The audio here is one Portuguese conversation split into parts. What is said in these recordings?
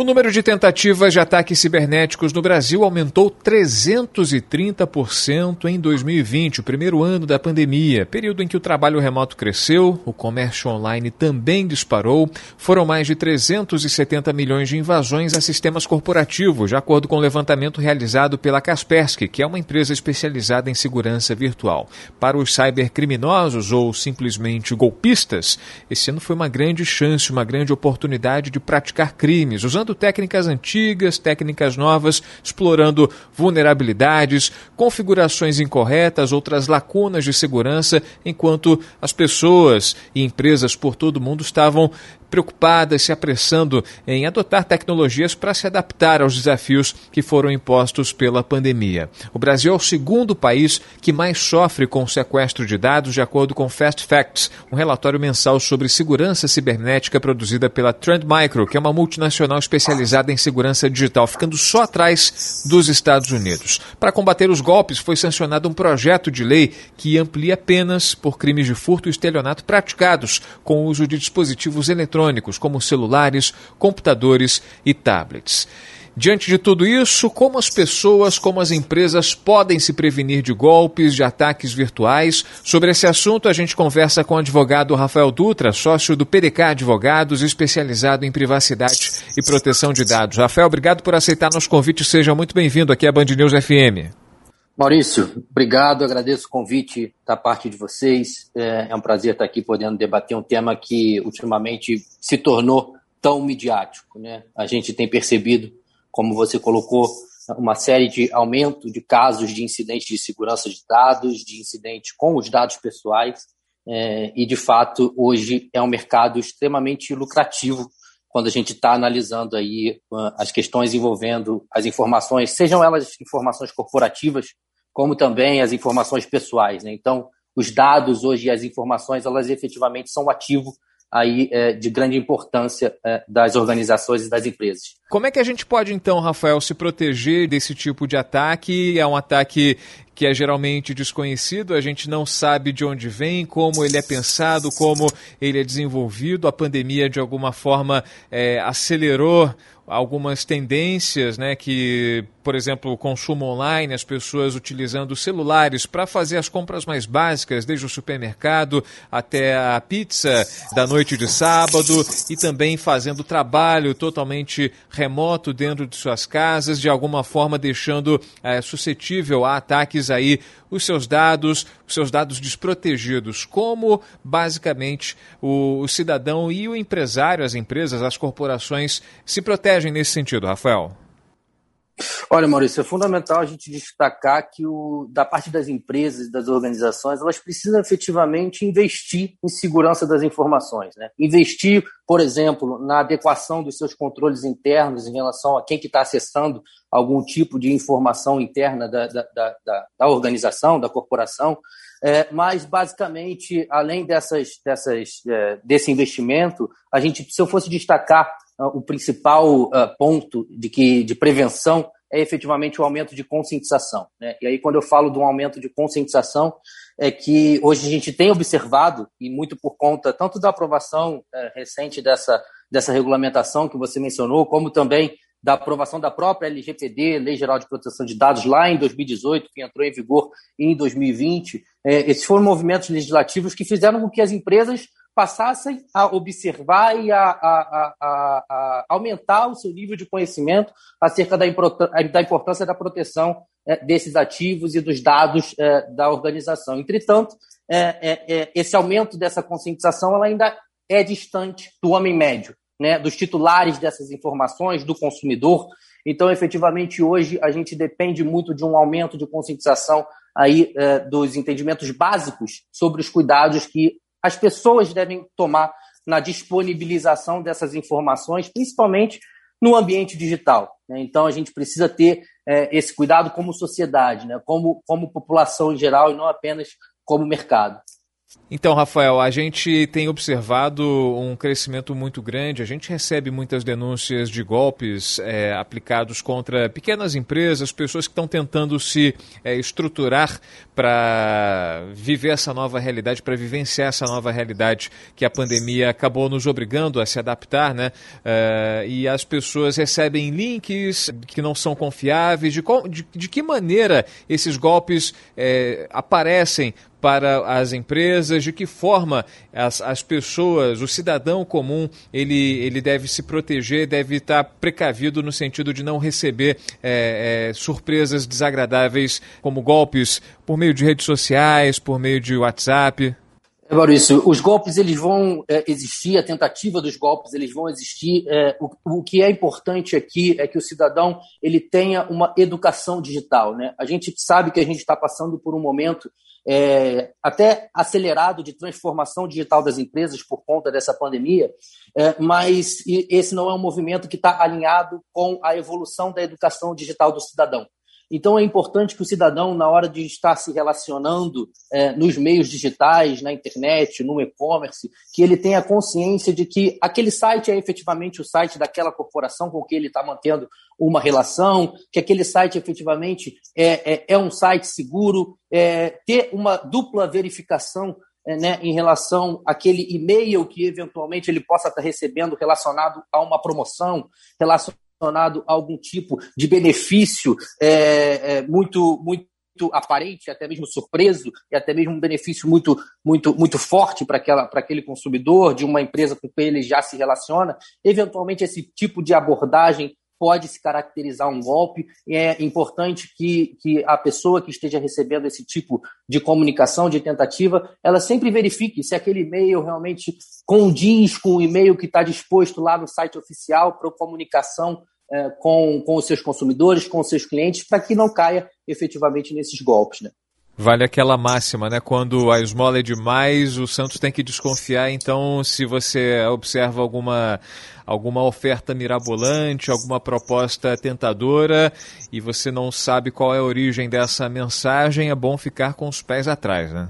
O número de tentativas de ataques cibernéticos no Brasil aumentou 330% em 2020, o primeiro ano da pandemia, período em que o trabalho remoto cresceu, o comércio online também disparou. Foram mais de 370 milhões de invasões a sistemas corporativos, de acordo com o levantamento realizado pela Kaspersky, que é uma empresa especializada em segurança virtual. Para os cybercriminosos ou simplesmente golpistas, esse ano foi uma grande chance, uma grande oportunidade de praticar crimes, usando técnicas antigas, técnicas novas, explorando vulnerabilidades, configurações incorretas, outras lacunas de segurança, enquanto as pessoas e empresas por todo o mundo estavam preocupadas, se apressando em adotar tecnologias para se adaptar aos desafios que foram impostos pela pandemia. O Brasil é o segundo país que mais sofre com o sequestro de dados, de acordo com Fast Facts, um relatório mensal sobre segurança cibernética produzida pela Trend Micro, que é uma multinacional especializada em segurança digital, ficando só atrás dos Estados Unidos. Para combater os golpes, foi sancionado um projeto de lei que amplia penas por crimes de furto e estelionato praticados com o uso de dispositivos eletrônicos eletrônicos, como celulares, computadores e tablets. Diante de tudo isso, como as pessoas, como as empresas podem se prevenir de golpes, de ataques virtuais? Sobre esse assunto, a gente conversa com o advogado Rafael Dutra, sócio do PDK Advogados, especializado em privacidade e proteção de dados. Rafael, obrigado por aceitar nosso convite. Seja muito bem-vindo aqui à Band News FM. Maurício, obrigado, agradeço o convite da parte de vocês. É, é um prazer estar aqui podendo debater um tema que ultimamente se tornou tão midiático. Né? A gente tem percebido, como você colocou, uma série de aumento de casos de incidentes de segurança de dados, de incidentes com os dados pessoais, é, e de fato hoje é um mercado extremamente lucrativo quando a gente está analisando aí uh, as questões envolvendo as informações, sejam elas informações corporativas como também as informações pessoais. Né? Então, os dados hoje e as informações, elas efetivamente são um ativo aí é, de grande importância é, das organizações e das empresas. Como é que a gente pode então, Rafael, se proteger desse tipo de ataque? É um ataque que é geralmente desconhecido, a gente não sabe de onde vem, como ele é pensado, como ele é desenvolvido. A pandemia, de alguma forma, é, acelerou algumas tendências, né, que, por exemplo, o consumo online, as pessoas utilizando celulares para fazer as compras mais básicas, desde o supermercado até a pizza da noite de sábado e também fazendo trabalho totalmente remoto dentro de suas casas, de alguma forma deixando é, suscetível a ataques aí os seus dados, os seus dados desprotegidos. Como, basicamente, o, o cidadão e o empresário, as empresas, as corporações se protegem nesse sentido, Rafael? Olha, Maurício, é fundamental a gente destacar que o, da parte das empresas e das organizações, elas precisam efetivamente investir em segurança das informações. Né? Investir, por exemplo, na adequação dos seus controles internos em relação a quem que está acessando algum tipo de informação interna da, da, da, da organização, da corporação. É, mas, basicamente, além dessas, dessas, é, desse investimento, a gente, se eu fosse destacar o principal uh, ponto de, que, de prevenção é efetivamente o aumento de conscientização. Né? E aí, quando eu falo de um aumento de conscientização, é que hoje a gente tem observado, e muito por conta tanto da aprovação é, recente dessa, dessa regulamentação que você mencionou, como também da aprovação da própria LGPD, Lei Geral de Proteção de Dados, lá em 2018, que entrou em vigor em 2020. É, esses foram movimentos legislativos que fizeram com que as empresas passassem a observar e a, a, a, a aumentar o seu nível de conhecimento acerca da, da importância da proteção é, desses ativos e dos dados é, da organização. Entretanto, é, esse aumento dessa conscientização ela ainda é distante do homem médio, né, dos titulares dessas informações, do consumidor. Então, efetivamente, hoje a gente depende muito de um aumento de conscientização aí dos entendimentos básicos sobre os cuidados que as pessoas devem tomar na disponibilização dessas informações, principalmente no ambiente digital. Né? Então, a gente precisa ter é, esse cuidado como sociedade, né? como, como população em geral e não apenas como mercado. Então, Rafael, a gente tem observado um crescimento muito grande. A gente recebe muitas denúncias de golpes é, aplicados contra pequenas empresas, pessoas que estão tentando se é, estruturar para viver essa nova realidade, para vivenciar essa nova realidade que a pandemia acabou nos obrigando a se adaptar, né? É, e as pessoas recebem links que não são confiáveis. De, de, de que maneira esses golpes é, aparecem para as empresas, de que forma as, as pessoas, o cidadão comum, ele, ele deve se proteger, deve estar precavido no sentido de não receber é, é, surpresas desagradáveis como golpes por meio de redes sociais, por meio de WhatsApp? É, Maurício, os golpes eles vão é, existir, a tentativa dos golpes eles vão existir. É, o, o, que é importante aqui é que o cidadão ele tenha uma educação digital. Né? A gente sabe que a gente está passando por um momento é, até acelerado de transformação digital das empresas por conta dessa pandemia, é, mas esse não é um movimento que está alinhado com a evolução da educação digital do cidadão. Então é importante que o cidadão, na hora de estar se relacionando é, nos meios digitais, na internet, no e-commerce, que ele tenha consciência de que aquele site é efetivamente o site daquela corporação com que ele está mantendo uma relação, que aquele site efetivamente é, é, é um site seguro, é, ter uma dupla verificação é, né, em relação àquele e-mail que eventualmente ele possa estar recebendo relacionado a uma promoção, relacionado relacionado a algum tipo de benefício é, é, muito, muito aparente, até mesmo surpreso, e até mesmo um benefício muito, muito, muito forte para aquele consumidor, de uma empresa com quem ele já se relaciona, eventualmente esse tipo de abordagem pode se caracterizar um golpe. E é importante que, que a pessoa que esteja recebendo esse tipo de comunicação, de tentativa, ela sempre verifique se aquele e-mail realmente condiz com o e-mail que está disposto lá no site oficial para comunicação é, com, com os seus consumidores, com os seus clientes, para que não caia efetivamente nesses golpes. Né? Vale aquela máxima, né? Quando a esmola é demais, o Santos tem que desconfiar. Então, se você observa alguma, alguma oferta mirabolante, alguma proposta tentadora e você não sabe qual é a origem dessa mensagem, é bom ficar com os pés atrás, né?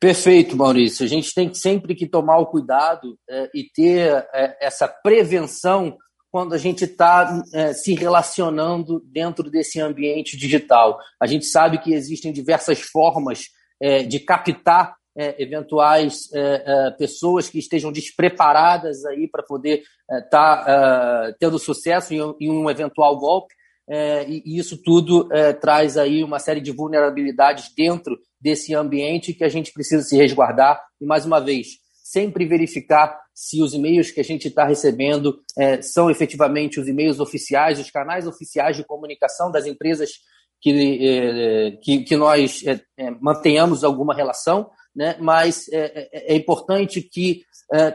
Perfeito, Maurício. A gente tem sempre que tomar o cuidado é, e ter é, essa prevenção quando a gente está é, se relacionando dentro desse ambiente digital. A gente sabe que existem diversas formas é, de captar é, eventuais é, é, pessoas que estejam despreparadas aí para poder estar é, tá, tendo sucesso em, em, um eventual golpe. E, e, isso tudo traz aí uma série de vulnerabilidades dentro desse ambiente que a gente precisa se resguardar. E mais uma vez, sempre verificar se os e-mails que a gente está recebendo é, são efetivamente os e-mails oficiais, os canais oficiais de comunicação das empresas que, é, que, que, nós é, é mantenhamos alguma relação, né? mas é, é, é importante que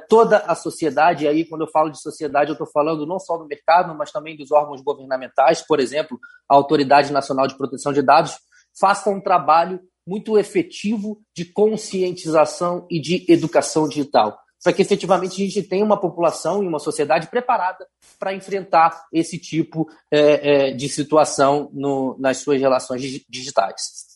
toda a sociedade, e aí quando eu falo de sociedade, eu estou falando não só do mercado, mas também dos órgãos governamentais, por exemplo, a Autoridade Nacional de Proteção de Dados, faça um trabalho muito efetivo de conscientização e de educação digital, para que efetivamente a gente tenha uma população e uma sociedade preparada para enfrentar esse tipo é, é, de situação no, nas suas relações digitais.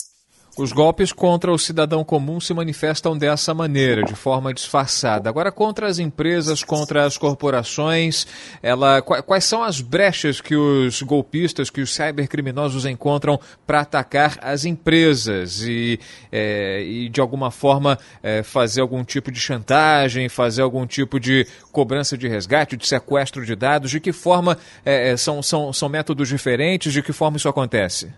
Os golpes contra o cidadão comum se manifestam dessa maneira, de forma disfarçada. Agora, contra as empresas, contra as corporações, ela, quais são as brechas que os golpistas, que os cybercriminosos encontram para atacar as empresas e, é, e de alguma forma, é, fazer algum tipo de chantagem, fazer algum tipo de cobrança de resgate, de sequestro de dados? De que forma é, é são, são, são métodos diferentes? De que forma isso acontece?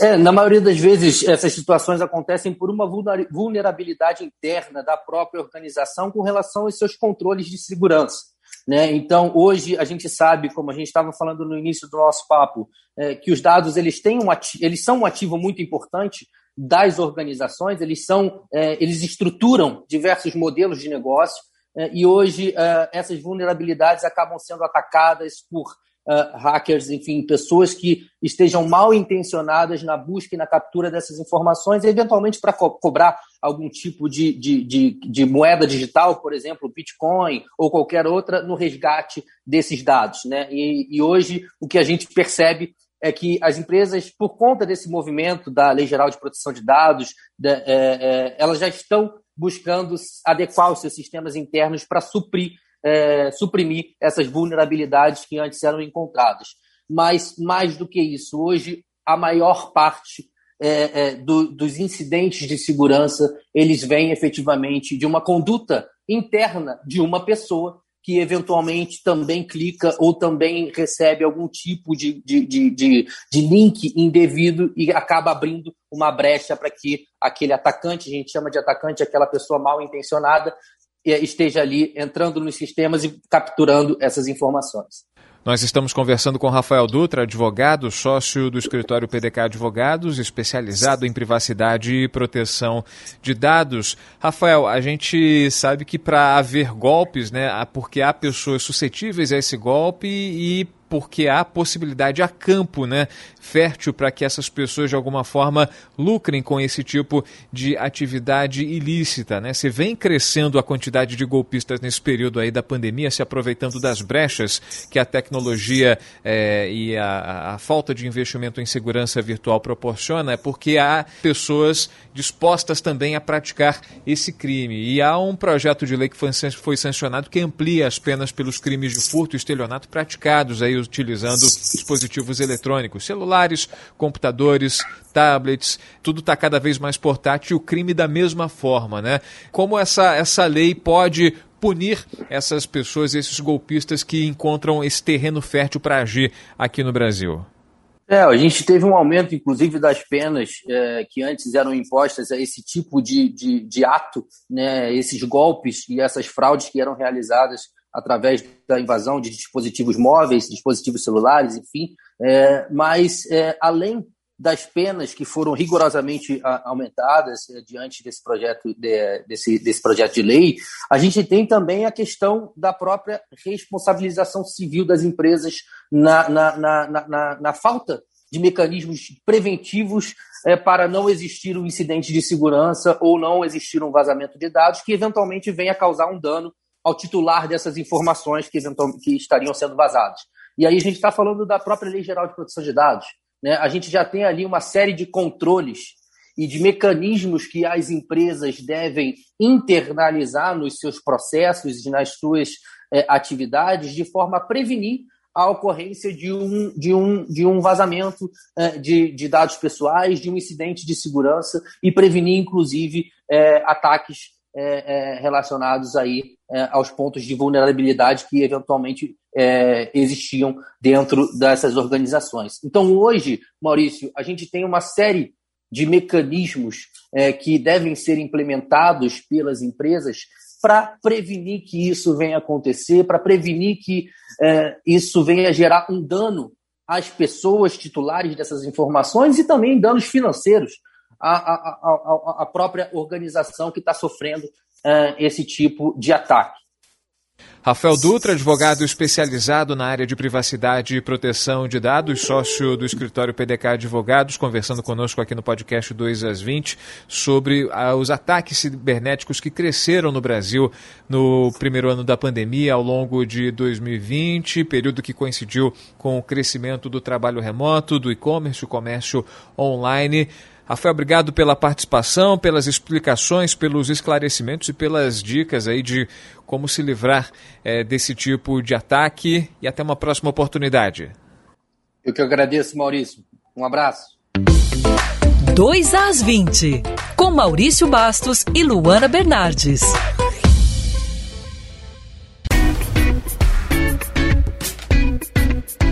É, na maioria das vezes, essas situações acontecem por uma vulnerabilidade interna da própria organização com relação aos seus controles de segurança. Né? Então, hoje, a gente sabe, como a gente estava falando no início do nosso papo, é, que os dados eles, têm um eles são um ativo muito importante das organizações, eles, são, é, eles estruturam diversos modelos de negócio, é, e hoje é, essas vulnerabilidades acabam sendo atacadas por uh, hackers, enfim, pessoas que estejam mal intencionadas na busca e na captura dessas informações, eventualmente para co cobrar algum tipo de, de, de, de, moeda digital, por exemplo, Bitcoin ou qualquer outra, no resgate desses dados. Né? E, e hoje o que a gente percebe é que as empresas, por conta desse movimento da Lei Geral de Proteção de Dados, é, é, elas já estão buscando adequar os seus sistemas internos para suprir, é, suprimir essas vulnerabilidades que antes eram encontradas. Mas, mais do que isso, hoje a maior parte é, é, do, dos incidentes de segurança eles vêm efetivamente de uma conduta interna de uma pessoa que eventualmente também clica ou também recebe algum tipo de, de, de, de, de link indevido e acaba abrindo uma brecha para que aquele atacante, a gente chama de atacante, aquela pessoa mal intencionada, esteja ali entrando nos sistemas e capturando essas informações. Nós estamos conversando com Rafael Dutra, advogado, sócio do escritório PDK Advogados, especializado em privacidade e proteção de dados. Rafael, a gente sabe que para haver golpes, né, porque há pessoas suscetíveis a esse golpe e porque há possibilidade a campo, né, fértil para que essas pessoas de alguma forma lucrem com esse tipo de atividade ilícita, né? Se vem crescendo a quantidade de golpistas nesse período aí da pandemia, se aproveitando das brechas que a tecnologia é, e a, a falta de investimento em segurança virtual proporciona, é porque há pessoas dispostas também a praticar esse crime. E há um projeto de lei que foi, foi sancionado que amplia as penas pelos crimes de furto e estelionato praticados aí utilizando dispositivos eletrônicos, celulares, computadores, tablets, tudo está cada vez mais portátil o crime da mesma forma, né? Como essa, essa lei pode punir essas pessoas, esses golpistas que encontram esse terreno fértil para agir aqui no Brasil? É, a gente teve um aumento, inclusive, das penas é, que antes eram impostas a esse tipo de, de, de ato, né, esses golpes e essas fraudes que eram realizadas através da invasão de dispositivos móveis, dispositivos celulares, enfim. É, mas, é, além das penas que foram rigorosamente aumentadas é, diante desse projeto de, desse, desse projeto de lei, a gente tem também a questão da própria responsabilização civil das empresas na, na, na, na, na falta de mecanismos preventivos é, para não existir um incidente de segurança ou não existir um vazamento de dados que eventualmente venha causar um dano ao titular dessas informações que, que estariam sendo vazadas. E aí a gente está falando da própria Lei Geral de Proteção de Dados. Né? A gente já tem ali uma série de controles e de mecanismos que as empresas devem internalizar nos seus processos e nas suas é, atividades de forma a prevenir a ocorrência de um, de um, de um vazamento é, de, de dados pessoais, de um incidente de segurança e prevenir, inclusive, é, ataques é, é, relacionados aí é, aos pontos de vulnerabilidade que eventualmente é, existiam dentro dessas organizações. Então, hoje, Maurício, a gente tem uma série de mecanismos é, que devem ser implementados pelas empresas para prevenir que isso venha acontecer, para prevenir que é, isso venha gerar um dano às pessoas titulares dessas informações e também danos financeiros a, a, a, própria organização que está sofrendo uh, esse tipo de ataque. Rafael Dutra, advogado especializado na área de privacidade e proteção de dados, sócio do escritório PDK Advogados, conversando conosco aqui no podcast 2 às 20 sobre ah, os ataques cibernéticos que cresceram no Brasil no primeiro ano da pandemia, ao longo de 2020, período que coincidiu com o crescimento do trabalho remoto, do e-commerce, o comércio online. Rafael, obrigado pela participação, pelas explicações, pelos esclarecimentos e pelas dicas aí de como se livrar é, desse tipo de ataque e até uma próxima oportunidade. Eu que agradeço, Maurício. Um abraço. 2 às 20, com Maurício Bastos e Luana Bernardes.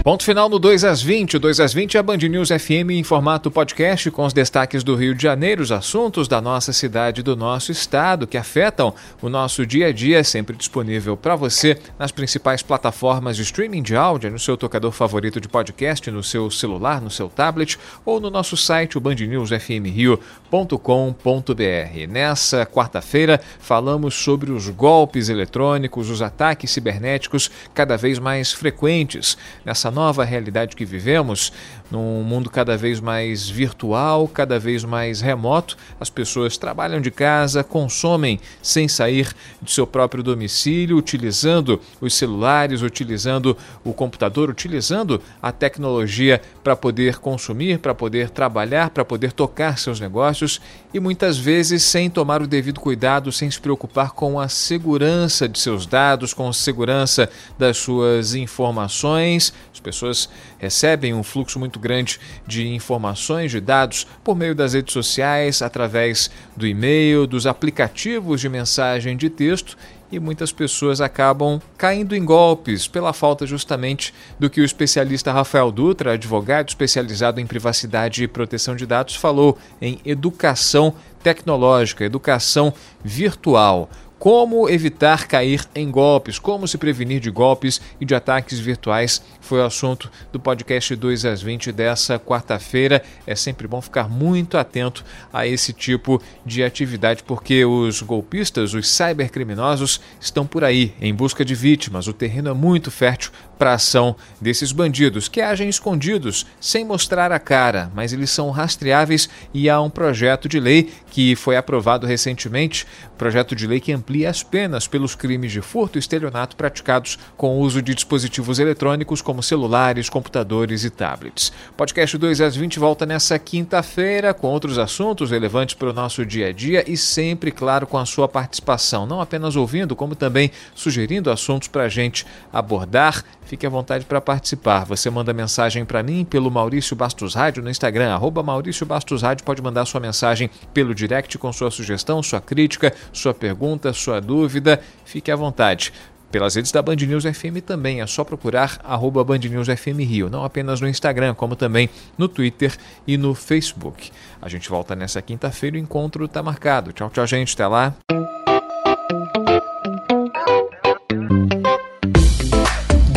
Ponto final no 2 às 20. O 2 às 20 é a Band News FM em formato podcast com os destaques do Rio de Janeiro, os assuntos da nossa cidade do nosso estado que afetam o nosso dia a dia, sempre disponível para você nas principais plataformas de streaming de áudio, no seu tocador favorito de podcast, no seu celular, no seu tablet ou no nosso site, o bandnewsfmrio.com.br. Nessa quarta-feira, falamos sobre os golpes eletrônicos, os ataques cibernéticos cada vez mais frequentes. Nessa nova realidade que vivemos, num mundo cada vez mais virtual, cada vez mais remoto, as pessoas trabalham de casa, consomem sem sair de seu próprio domicílio, utilizando os celulares, utilizando o computador, utilizando a tecnologia para poder consumir, para poder trabalhar, para poder tocar seus negócios e muitas vezes sem tomar o devido cuidado, sem se preocupar com a segurança de seus dados, com a segurança das suas informações. Pessoas recebem um fluxo muito grande de informações, de dados por meio das redes sociais, através do e-mail, dos aplicativos de mensagem de texto e muitas pessoas acabam caindo em golpes pela falta justamente do que o especialista Rafael Dutra, advogado especializado em privacidade e proteção de dados, falou em educação tecnológica, educação virtual. Como evitar cair em golpes, como se prevenir de golpes e de ataques virtuais foi o assunto do podcast 2 às 20 dessa quarta-feira. É sempre bom ficar muito atento a esse tipo de atividade, porque os golpistas, os cybercriminosos, estão por aí em busca de vítimas. O terreno é muito fértil para a ação desses bandidos que agem escondidos, sem mostrar a cara, mas eles são rastreáveis e há um projeto de lei que foi aprovado recentemente projeto de lei que amplia as penas pelos crimes de furto e estelionato praticados com o uso de dispositivos eletrônicos como celulares, computadores e tablets. Podcast 2 às 20 volta nessa quinta-feira com outros assuntos relevantes para o nosso dia a dia e sempre, claro, com a sua participação, não apenas ouvindo, como também sugerindo assuntos para a gente abordar Fique à vontade para participar. Você manda mensagem para mim pelo Maurício Bastos Rádio no Instagram, arroba Maurício Bastos Rádio. Pode mandar sua mensagem pelo direct com sua sugestão, sua crítica, sua pergunta, sua dúvida. Fique à vontade. Pelas redes da Band News FM também é só procurar arroba Band News FM Rio, não apenas no Instagram, como também no Twitter e no Facebook. A gente volta nessa quinta-feira, o encontro está marcado. Tchau, tchau, gente. Até lá.